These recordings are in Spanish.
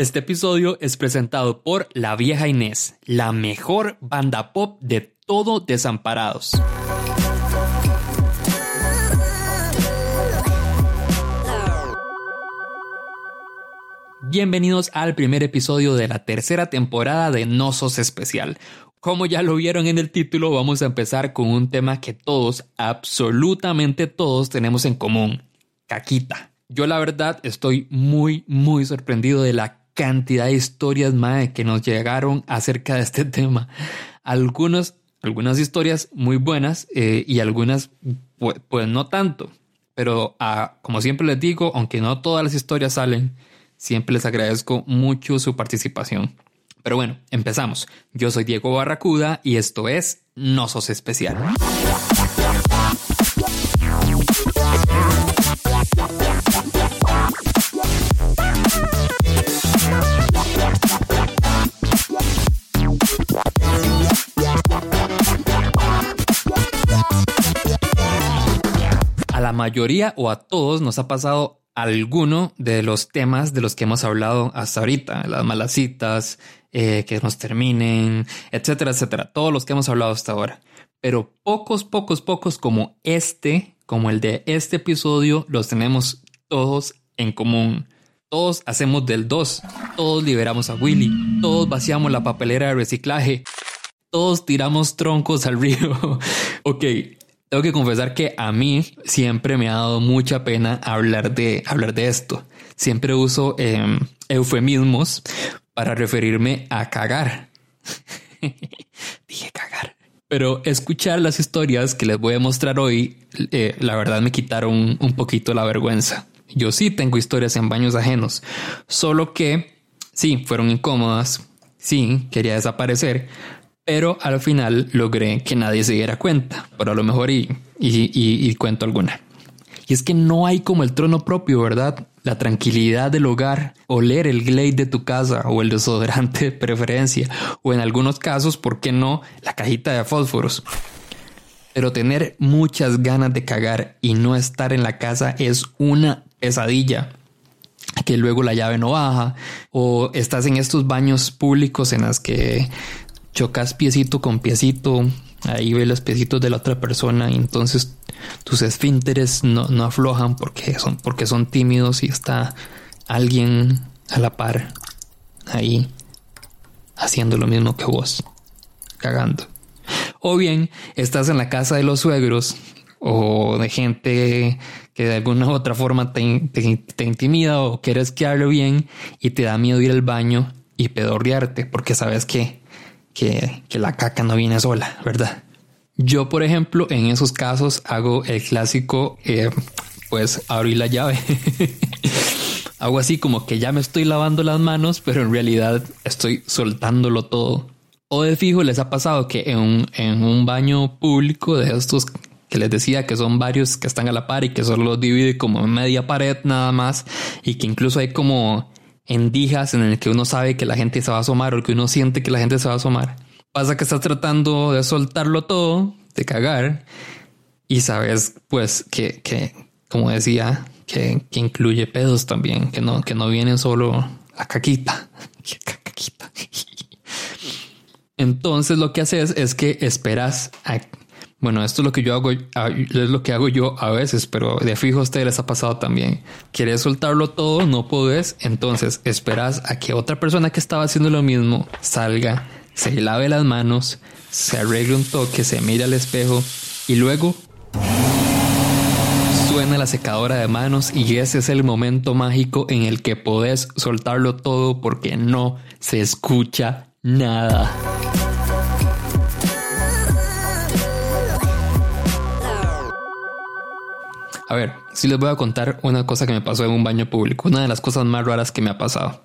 Este episodio es presentado por La Vieja Inés, la mejor banda pop de todo Desamparados. Bienvenidos al primer episodio de la tercera temporada de No Sos Especial. Como ya lo vieron en el título, vamos a empezar con un tema que todos, absolutamente todos, tenemos en común. Caquita. Yo la verdad estoy muy, muy sorprendido de la cantidad de historias más que nos llegaron acerca de este tema. Algunas, algunas historias muy buenas eh, y algunas pues, pues, no tanto. Pero ah, como siempre les digo, aunque no todas las historias salen, Siempre les agradezco mucho su participación. Pero bueno, empezamos. Yo soy Diego Barracuda y esto es No Sos Especial. Mayoría o a todos nos ha pasado alguno de los temas de los que hemos hablado hasta ahorita, las malas citas, eh, que nos terminen, etcétera, etcétera, todos los que hemos hablado hasta ahora. Pero pocos, pocos, pocos como este, como el de este episodio, los tenemos todos en común. Todos hacemos del 2, todos liberamos a Willy, todos vaciamos la papelera de reciclaje, todos tiramos troncos al río. ok, tengo que confesar que a mí siempre me ha dado mucha pena hablar de, hablar de esto. Siempre uso em, eufemismos para referirme a cagar. Dije cagar. Pero escuchar las historias que les voy a mostrar hoy, eh, la verdad me quitaron un poquito la vergüenza. Yo sí tengo historias en baños ajenos, solo que sí, fueron incómodas, sí, quería desaparecer, pero al final logré que nadie se diera cuenta, pero a lo mejor y, y, cuento alguna. Y es que no hay como el trono propio, ¿verdad? La tranquilidad del hogar, oler el glade de tu casa o el desodorante de preferencia, o en algunos casos, ¿por qué no? La cajita de fósforos. Pero tener muchas ganas de cagar y no estar en la casa es una pesadilla que luego la llave no baja o estás en estos baños públicos en las que chocas piecito con piecito, ahí ves los piecitos de la otra persona y entonces tus esfínteres no, no aflojan porque son, porque son tímidos y está alguien a la par ahí haciendo lo mismo que vos, cagando. O bien estás en la casa de los suegros o de gente que de alguna u otra forma te, te, intimida o quieres quedarlo bien y te da miedo ir al baño y pedorrearte porque sabes que que, la caca no viene sola, ¿verdad? Yo, por ejemplo, en esos casos hago el clásico, eh, pues abrir la llave. hago así como que ya me estoy lavando las manos, pero en realidad estoy soltándolo todo. O de fijo les ha pasado que en un, en un baño público de estos que les decía que son varios que están a la par y que solo divide como media pared nada más y que incluso hay como endijas en el que uno sabe que la gente se va a asomar o que uno siente que la gente se va a asomar. Pasa que estás tratando de soltarlo todo, de cagar, y sabes, pues, que, que como decía, que, que, incluye pedos también, que no, que no vienen solo la caquita. Entonces lo que haces es que esperas a bueno, esto es lo que yo hago, es lo que hago yo a veces, pero de fijo a ustedes les ha pasado también. Quieres soltarlo todo, no puedes, entonces esperas a que otra persona que estaba haciendo lo mismo salga, se lave las manos, se arregle un toque, se mire al espejo y luego suena la secadora de manos y ese es el momento mágico en el que podés soltarlo todo porque no se escucha nada. A ver, si les voy a contar una cosa que me pasó en un baño público, una de las cosas más raras que me ha pasado.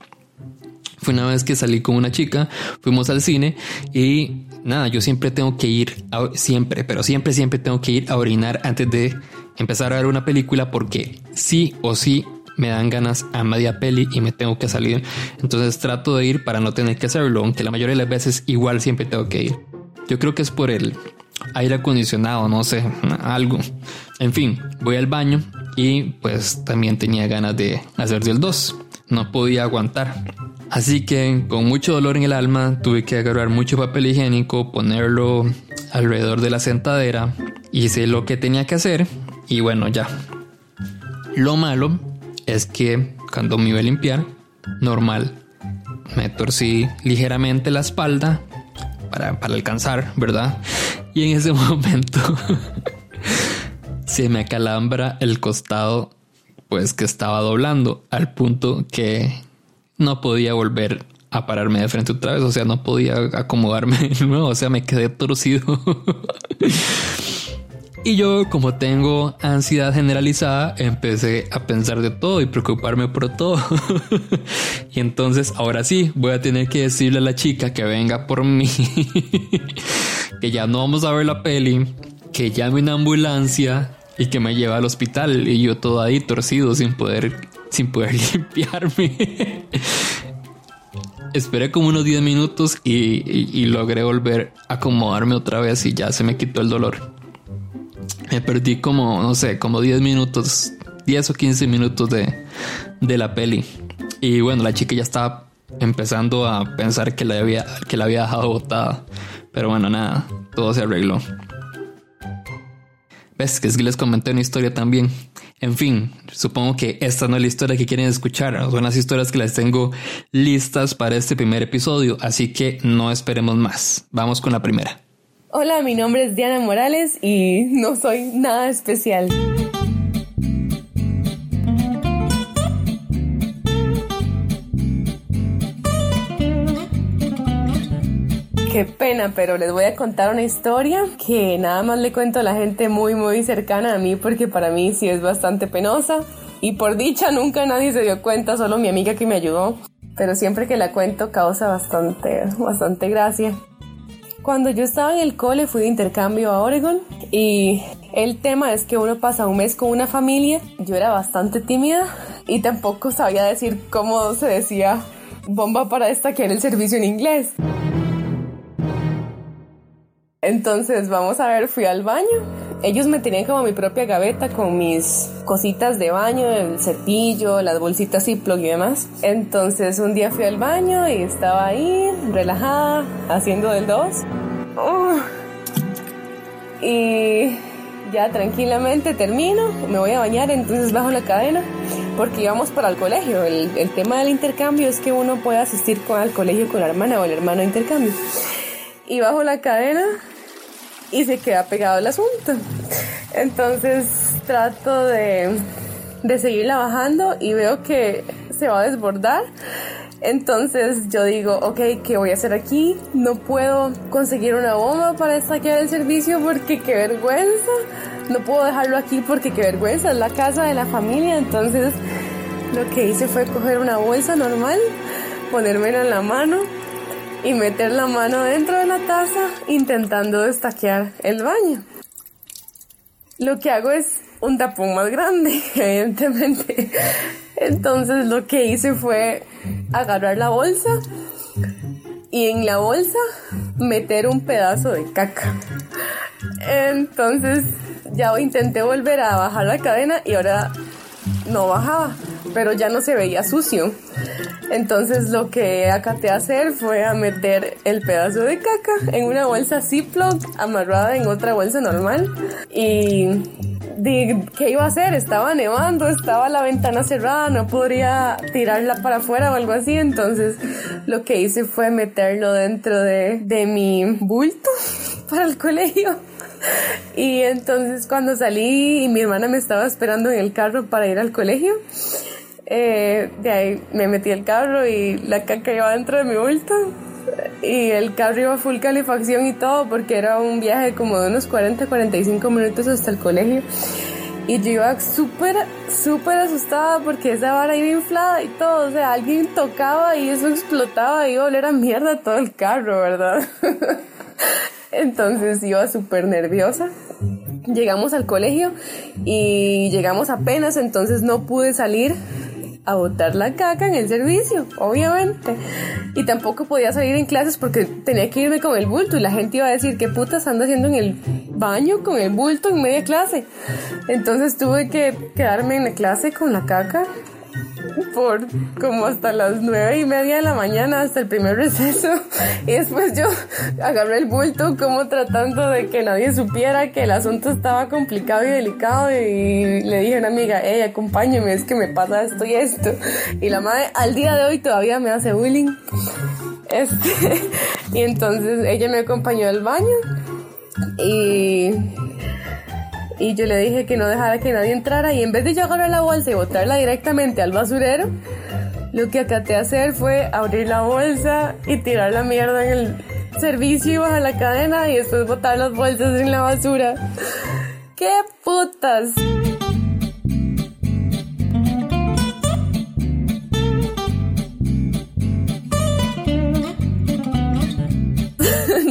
Fue una vez que salí con una chica, fuimos al cine y nada, yo siempre tengo que ir, siempre, pero siempre, siempre tengo que ir a orinar antes de empezar a ver una película porque sí o sí me dan ganas a media peli y me tengo que salir. Entonces trato de ir para no tener que hacerlo, aunque la mayoría de las veces igual siempre tengo que ir. Yo creo que es por el aire acondicionado, no sé, algo. En fin, voy al baño y pues también tenía ganas de hacer del 2. No podía aguantar. Así que con mucho dolor en el alma tuve que agarrar mucho papel higiénico, ponerlo alrededor de la sentadera, hice lo que tenía que hacer y bueno ya. Lo malo es que cuando me iba a limpiar, normal, me torcí ligeramente la espalda para, para alcanzar, ¿verdad? Y en ese momento se me acalambra el costado pues que estaba doblando al punto que no podía volver a pararme de frente otra vez, o sea, no podía acomodarme de nuevo, o sea, me quedé torcido. y yo, como tengo ansiedad generalizada, empecé a pensar de todo y preocuparme por todo. y entonces, ahora sí, voy a tener que decirle a la chica que venga por mí, que ya no vamos a ver la peli, que llame una ambulancia y que me lleve al hospital y yo todo ahí torcido sin poder sin poder limpiarme. Esperé como unos 10 minutos y, logré volver a acomodarme otra vez y ya se me quitó el dolor. Me perdí como, no sé, como 10 minutos, 10 o 15 minutos de, de la peli. Y bueno, la chica ya estaba empezando a pensar que la había, que la había dejado botada. Pero bueno, nada, todo se arregló. Ves que es que les comenté una historia también. En fin, supongo que esta no es la historia que quieren escuchar, son las historias que les tengo listas para este primer episodio, así que no esperemos más. Vamos con la primera. Hola, mi nombre es Diana Morales y no soy nada especial. Qué pena, pero les voy a contar una historia que nada más le cuento a la gente muy, muy cercana a mí porque para mí sí es bastante penosa. Y por dicha nunca nadie se dio cuenta, solo mi amiga que me ayudó. Pero siempre que la cuento causa bastante, bastante gracia. Cuando yo estaba en el cole fui de intercambio a Oregon y el tema es que uno pasa un mes con una familia. Yo era bastante tímida y tampoco sabía decir cómo se decía bomba para era el servicio en inglés. Entonces, vamos a ver, fui al baño. Ellos me tenían como mi propia gaveta con mis cositas de baño, el cepillo, las bolsitas Ziploc y demás. Entonces, un día fui al baño y estaba ahí, relajada, haciendo del 2. y ya tranquilamente termino, me voy a bañar, entonces bajo la cadena porque íbamos para el colegio. El, tema del intercambio es que uno puede asistir al colegio con la hermana o el hermano de intercambio. Y bajo la cadena y se queda pegado el asunto. Entonces trato de, de seguirla bajando y veo que se va a desbordar. Entonces yo digo, ok, ¿qué voy a hacer aquí? No puedo conseguir una bomba para saquear el servicio porque qué vergüenza. No puedo dejarlo aquí porque qué vergüenza, es la casa de la familia. Entonces lo que hice fue coger una bolsa normal, ponérmela en la mano y meter la mano dentro de la taza intentando destaquear el baño. Lo que hago es un tapón más grande, evidentemente. Entonces lo que hice fue agarrar la bolsa y en la bolsa meter un pedazo de caca. Entonces ya intenté volver a bajar la cadena y ahora no bajaba, pero ya no se veía sucio. Entonces lo que acaté a hacer fue a meter el pedazo de caca en una bolsa Ziploc amarrada en otra bolsa normal y ¿qué iba a hacer? Estaba nevando, estaba la ventana cerrada, no podría tirarla para afuera o algo así, entonces lo que hice fue meterlo dentro de, de mi bulto para el colegio. Y entonces cuando salí y mi hermana me estaba esperando en el carro para ir al colegio, eh, de ahí me metí el carro y la caca iba dentro de mi bulto. Y el carro iba full calefacción y todo porque era un viaje como de unos 40, 45 minutos hasta el colegio. Y yo iba súper, súper asustada porque esa vara iba inflada y todo. O sea, alguien tocaba y eso explotaba y iba a oler a mierda todo el carro, ¿verdad? Entonces iba súper nerviosa. Llegamos al colegio y llegamos apenas, entonces no pude salir a botar la caca en el servicio, obviamente. Y tampoco podía salir en clases porque tenía que irme con el bulto y la gente iba a decir, ¿qué putas ando haciendo en el baño con el bulto en media clase? Entonces tuve que quedarme en la clase con la caca por como hasta las nueve y media de la mañana, hasta el primer receso. Y después yo agarré el bulto como tratando de que nadie supiera que el asunto estaba complicado y delicado. Y le dije a una amiga, hey, acompáñeme, es que me pasa esto y esto. Y la madre al día de hoy todavía me hace bullying. Este, y entonces ella me acompañó al baño y y yo le dije que no dejara que nadie entrara y en vez de yo agarrar la bolsa y botarla directamente al basurero, lo que acaté a hacer fue abrir la bolsa y tirar la mierda en el servicio y bajar la cadena y después botar las bolsas en la basura. ¡Qué putas!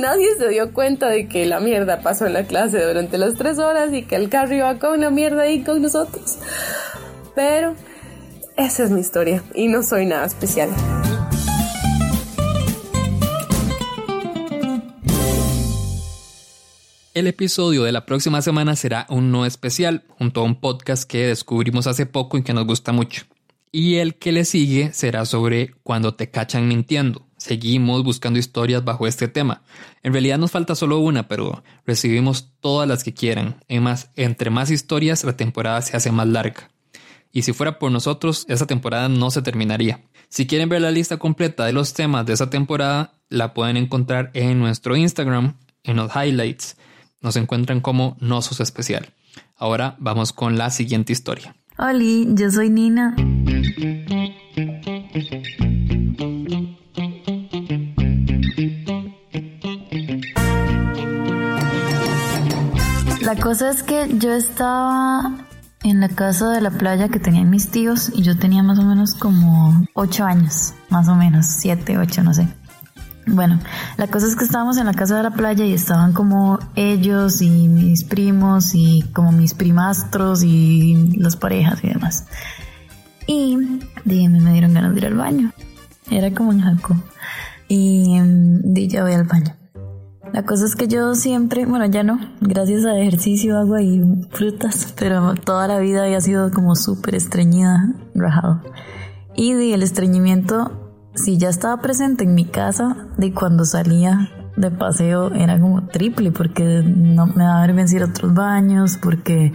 Nadie se dio cuenta de que la mierda pasó en la clase durante las tres horas y que el carro iba con la mierda ahí con nosotros. Pero esa es mi historia y no soy nada especial. El episodio de la próxima semana será un no especial, junto a un podcast que descubrimos hace poco y que nos gusta mucho. Y el que le sigue será sobre cuando te cachan mintiendo. Seguimos buscando historias bajo este tema. En realidad nos falta solo una, pero recibimos todas las que quieran. más, entre más historias, la temporada se hace más larga. Y si fuera por nosotros, esa temporada no se terminaría. Si quieren ver la lista completa de los temas de esa temporada, la pueden encontrar en nuestro Instagram, en los highlights. Nos encuentran como Nosos Especial. Ahora vamos con la siguiente historia. Hola, yo soy Nina. La cosa es que yo estaba en la casa de la playa que tenían mis tíos y yo tenía más o menos como 8 años, más o menos, 7, 8, no sé. Bueno, la cosa es que estábamos en la casa de la playa y estaban como ellos y mis primos y como mis primastros y las parejas y demás. Y díganme, me dieron ganas de ir al baño. Era como en Jaco. Y mm, di ya voy al baño. La cosa es que yo siempre, bueno, ya no, gracias a ejercicio, agua y frutas, pero toda la vida había sido como súper estreñida, rajado. Y di el estreñimiento si ya estaba presente en mi casa, de cuando salía de paseo era como triple, porque no me daba vergüenza ir a otros baños, porque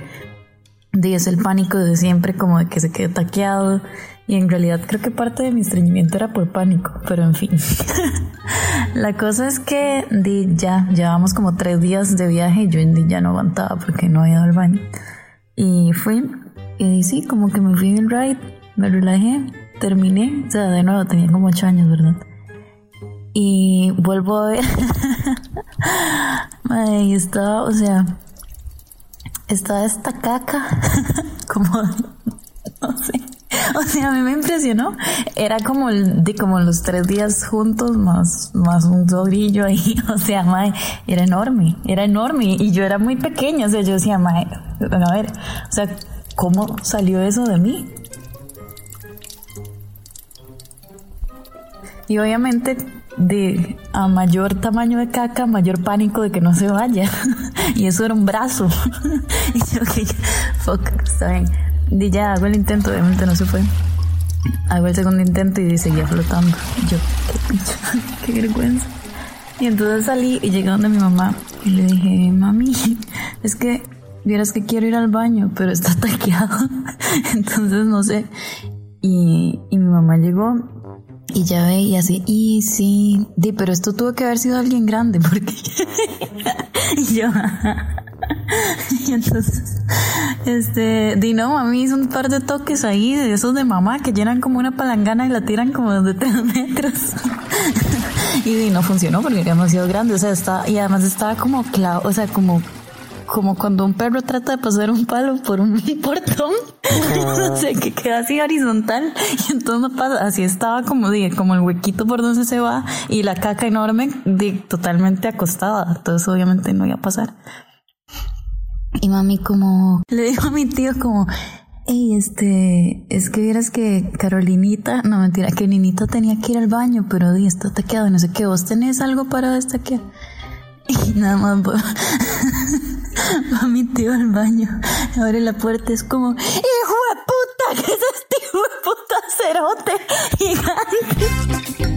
de es el pánico de siempre como de que se quede taqueado. Y en realidad creo que parte de mi estreñimiento era por pánico, pero en fin. la cosa es que di, ya llevamos como tres días de viaje y yo ya no aguantaba porque no había ido al baño. Y fui, y sí, como que me fui en el ride, me relajé terminé, o sea, de nuevo tenía como 8 años, ¿verdad? Y vuelvo a ver. y estaba, o sea, estaba esta caca, como, no sé. O sea, a mí me impresionó. Era como el, de como los tres días juntos más, más un sogrillo ahí. O sea, mae, era enorme, era enorme. Y yo era muy pequeña. O sea, yo decía, mae, a ver, o sea, ¿cómo salió eso de mí? Y obviamente de a mayor tamaño de caca, mayor pánico de que no se vaya. y eso era un brazo. y yo que fuck, está bien. Y ya hago el intento, obviamente no se fue. Hago el segundo intento y seguía flotando. yo, qué, qué vergüenza. Y entonces salí y llegué donde mi mamá y le dije, mami, es que vieras que quiero ir al baño, pero está taqueado. entonces no sé. Y, y mi mamá llegó y ya ve y así, y sí, di, pero esto tuvo que haber sido alguien grande, porque y yo, y entonces, este, di no, a mí hizo un par de toques ahí, de esos de mamá, que llenan como una palangana y la tiran como de tres metros. y di, no funcionó porque era demasiado grande, o sea, está, y además estaba como clavo, o sea, como como cuando un perro trata de pasar un palo por un portón, no sé, que queda así horizontal y entonces no pasa, así estaba como dije, como el huequito por donde se va y la caca enorme de, totalmente acostada, entonces obviamente no iba a pasar. Y mami como, le dijo a mi tío como, Ey, este, es que vieras que Carolinita, no mentira, que Ninita tenía que ir al baño, pero di, está taqueado, no sé qué, vos tenés algo para destaquear. Y nada más va mi tío al baño, abre la puerta, es como, ¡Hijo de puta! ¿Qué es este puta cerote gigante.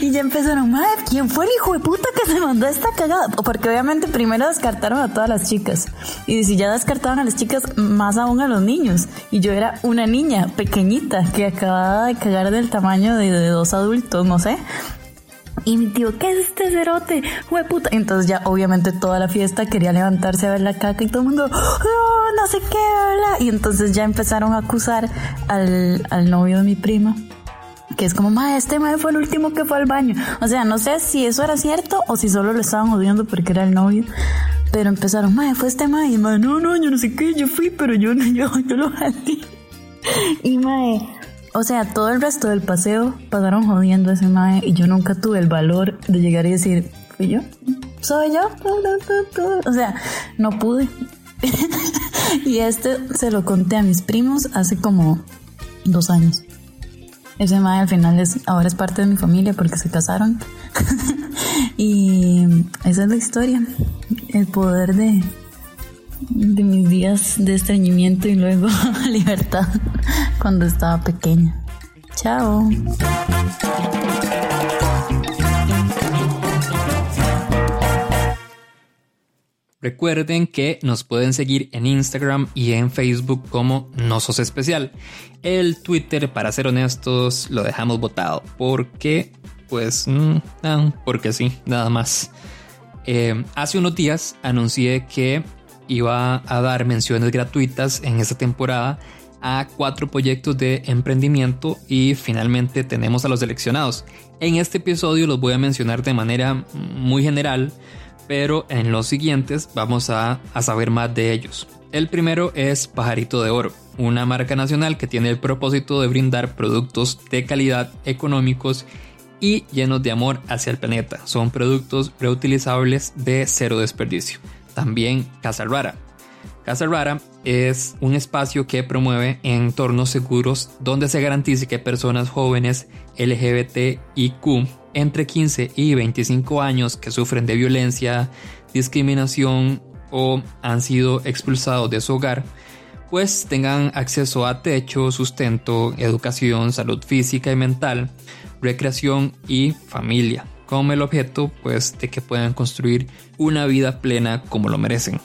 Y ya empezaron, madre, ¿quién fue el hijo de puta que se mandó esta cagada? Porque obviamente primero descartaron a todas las chicas. Y si ya descartaban a las chicas, más aún a los niños. Y yo era una niña pequeñita que acababa de cagar del tamaño de, dos adultos, no sé. Y mi tío, ¿qué es este cerote? Hue puta. Entonces ya obviamente toda la fiesta quería levantarse a ver la caca y todo el mundo, oh, no sé qué, ¿verdad? Y entonces ya empezaron a acusar al, al novio de mi prima que es como, ma, este mae fue el último que fue al baño. O sea, no sé si eso era cierto o si solo lo estaban odiando porque era el novio. Pero empezaron, mae, fue este mae. Y mae, no, no, yo no sé qué, yo fui, pero yo yo, yo lo jalé. Y mae, o sea, todo el resto del paseo pasaron jodiendo a ese mae y yo nunca tuve el valor de llegar y decir, ¿fui yo? ¿Soy yo? O sea, no pude. y este se lo conté a mis primos hace como dos años. Ese mae al final es, ahora es parte de mi familia porque se casaron. y esa es la historia. El poder de, de mis días de estreñimiento y luego libertad cuando estaba pequeña. Chao. Recuerden que nos pueden seguir en Instagram y en Facebook como No Sos Especial. El Twitter, para ser honestos, lo dejamos botado porque, pues, mm, no, porque sí, nada más. Eh, hace unos días anuncié que iba a dar menciones gratuitas en esta temporada a cuatro proyectos de emprendimiento y finalmente tenemos a los seleccionados. En este episodio los voy a mencionar de manera muy general pero en los siguientes vamos a, saber más de ellos. El primero es Pajarito de Oro, una marca nacional que tiene el propósito de brindar productos de calidad económicos y llenos de amor hacia el planeta. Son productos reutilizables de cero desperdicio. También Casa Rara. Casa Rara es un espacio que promueve entornos seguros donde se garantice que personas jóvenes LGBTIQ entre 15 y 25 años que sufren de violencia, discriminación o han sido expulsados de su hogar, pues tengan acceso a techo, sustento, educación, salud física y mental, recreación y familia, con el objeto pues de que puedan construir una vida plena como lo merecen.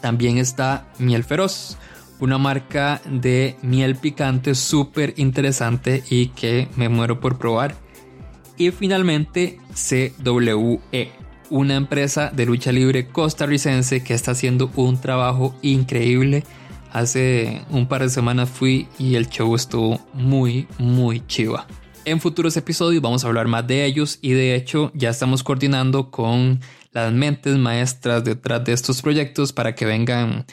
También está Miel Feroz, una marca de miel picante súper interesante y que me muero por probar y finalmente CWE, una empresa de lucha libre costarricense que está haciendo un trabajo increíble. Hace un par de semanas fui y el show estuvo muy, muy chiva. En futuros episodios vamos a hablar más de ellos y de hecho ya estamos coordinando con las mentes maestras detrás de estos proyectos para que vengan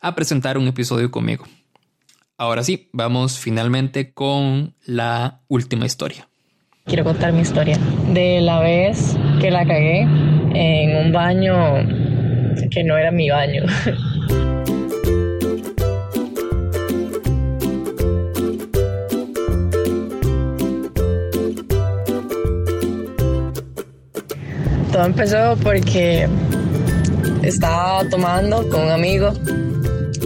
a presentar un episodio conmigo. Ahora sí, vamos finalmente con la última historia. Quiero contar mi historia de la vez que la cagué en un baño que no era mi baño. Todo empezó porque estaba tomando con un amigo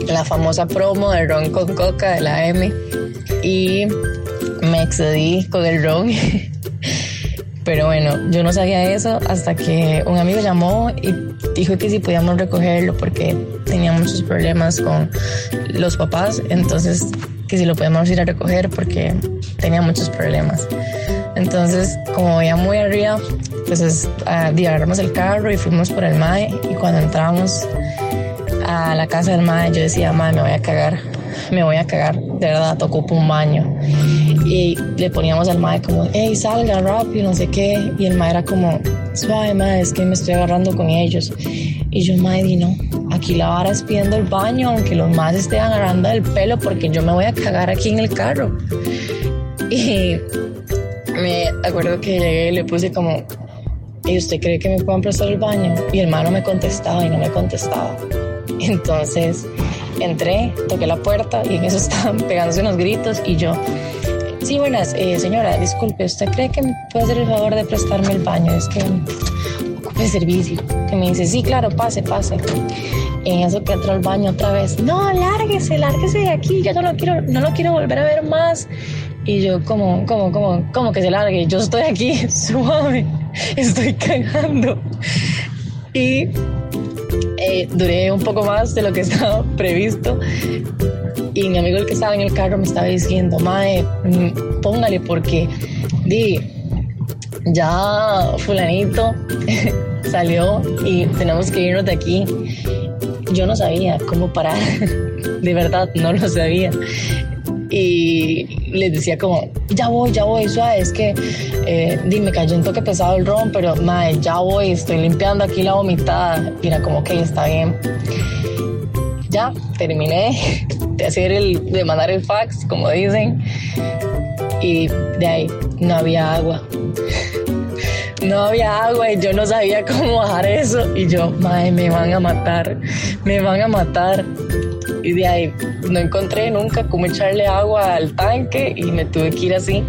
la famosa promo de ron con coca de la M y me excedí con el ron. Pero bueno, yo no sabía eso hasta que un amigo llamó y dijo que si podíamos recogerlo porque tenía muchos problemas con los papás. Entonces, que si lo podíamos ir a recoger porque tenía muchos problemas. Entonces, como veía muy arriba, pues agarramos el carro y fuimos por el MAE. Y cuando entramos a la casa del MAE, yo decía, MAE, me voy a cagar, me voy a cagar, de verdad, ocupo un baño y le poníamos al mae como, hey, salga rápido, no sé qué. Y el mae era como, suave, mae, es que me estoy agarrando con ellos. Y yo, mae, di no, aquí la vara es pidiendo el baño, aunque los más estén agarrando el pelo, porque yo me voy a cagar aquí en el carro. Y me acuerdo que llegué y le puse como, ¿y usted cree que me pueden prestar el baño? Y el mae no me contestaba y no me contestaba. Entonces entré, toqué la puerta y en eso estaban pegándose unos gritos y yo, Sí, buenas, eh, señora, disculpe, ¿usted cree que me puede hacer el favor de prestarme el baño? Es que ocupe servicio. Que me dice, sí, claro, pase, pase. En eso que entró al baño otra vez, no, lárguese, lárguese de aquí, yo no lo quiero, no lo quiero volver a ver más. Y yo, como, como, como, como que se largue, yo estoy aquí, suave, estoy cagando. Y eh, duré un poco más de lo que estaba previsto. Y mi amigo el que estaba en el carro me estaba diciendo, Mae, mm, póngale porque di, ya fulanito salió y tenemos que irnos de aquí. Yo no sabía cómo parar, de verdad no lo sabía. Y les decía como, ya voy, ya voy, suave, es que eh, dime, cayó un toque pesado el ron, pero madre, ya voy, estoy limpiando aquí la vomitada. Y era como, que está bien. Ya terminé de hacer el, de mandar el fax, como dicen. Y de ahí no había agua. no había agua y yo no sabía cómo bajar eso. Y yo, madre, me van a matar, me van a matar. Y de ahí no encontré nunca cómo echarle agua al tanque y me tuve que ir así.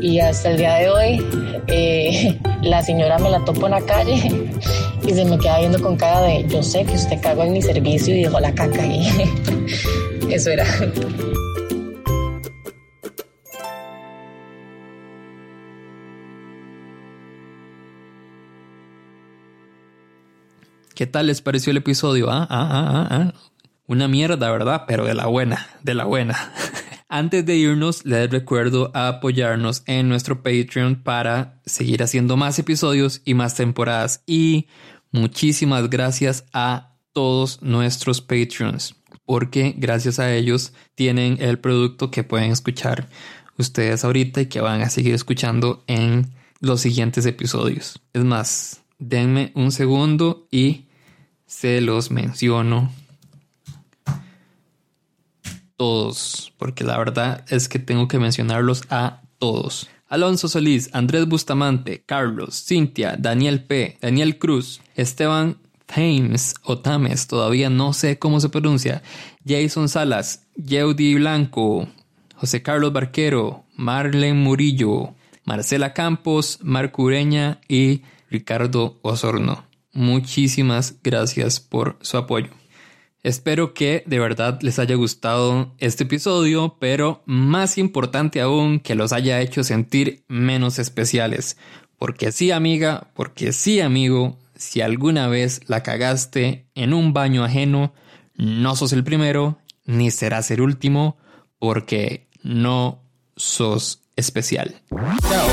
Y hasta el día de hoy, eh, la señora me la topo en la calle y se me queda viendo con cara de, yo sé que usted cagó en mi servicio y dejó la caca ahí. Eso era. ¿Qué tal les pareció el episodio? Ah, ah, ah, ah. Una mierda, ¿verdad? Pero de la buena, de la buena. Antes de irnos, les recuerdo apoyarnos en nuestro Patreon para seguir haciendo más episodios y más temporadas. Y muchísimas gracias a todos nuestros Patreons, porque gracias a ellos tienen el producto que pueden escuchar ustedes ahorita y que van a seguir escuchando en los siguientes episodios. Es más, denme un segundo y se los menciono todos, porque la verdad es que tengo que mencionarlos a todos. Alonso Solís, Andrés Bustamante, Carlos, Cintia, Daniel P., Daniel Cruz, Esteban Thames o Tames, todavía no sé cómo se pronuncia, Jason Salas, Yeudi Blanco, José Carlos Barquero, Marlene Murillo, Marcela Campos, Marco Ureña y Ricardo Osorno. Muchísimas gracias por su apoyo. Espero que de verdad les haya gustado este episodio, pero más importante aún que los haya hecho sentir menos especiales. Porque sí amiga, porque sí amigo, si alguna vez la cagaste en un baño ajeno, no sos el primero, ni serás el último, porque no sos especial. Chao.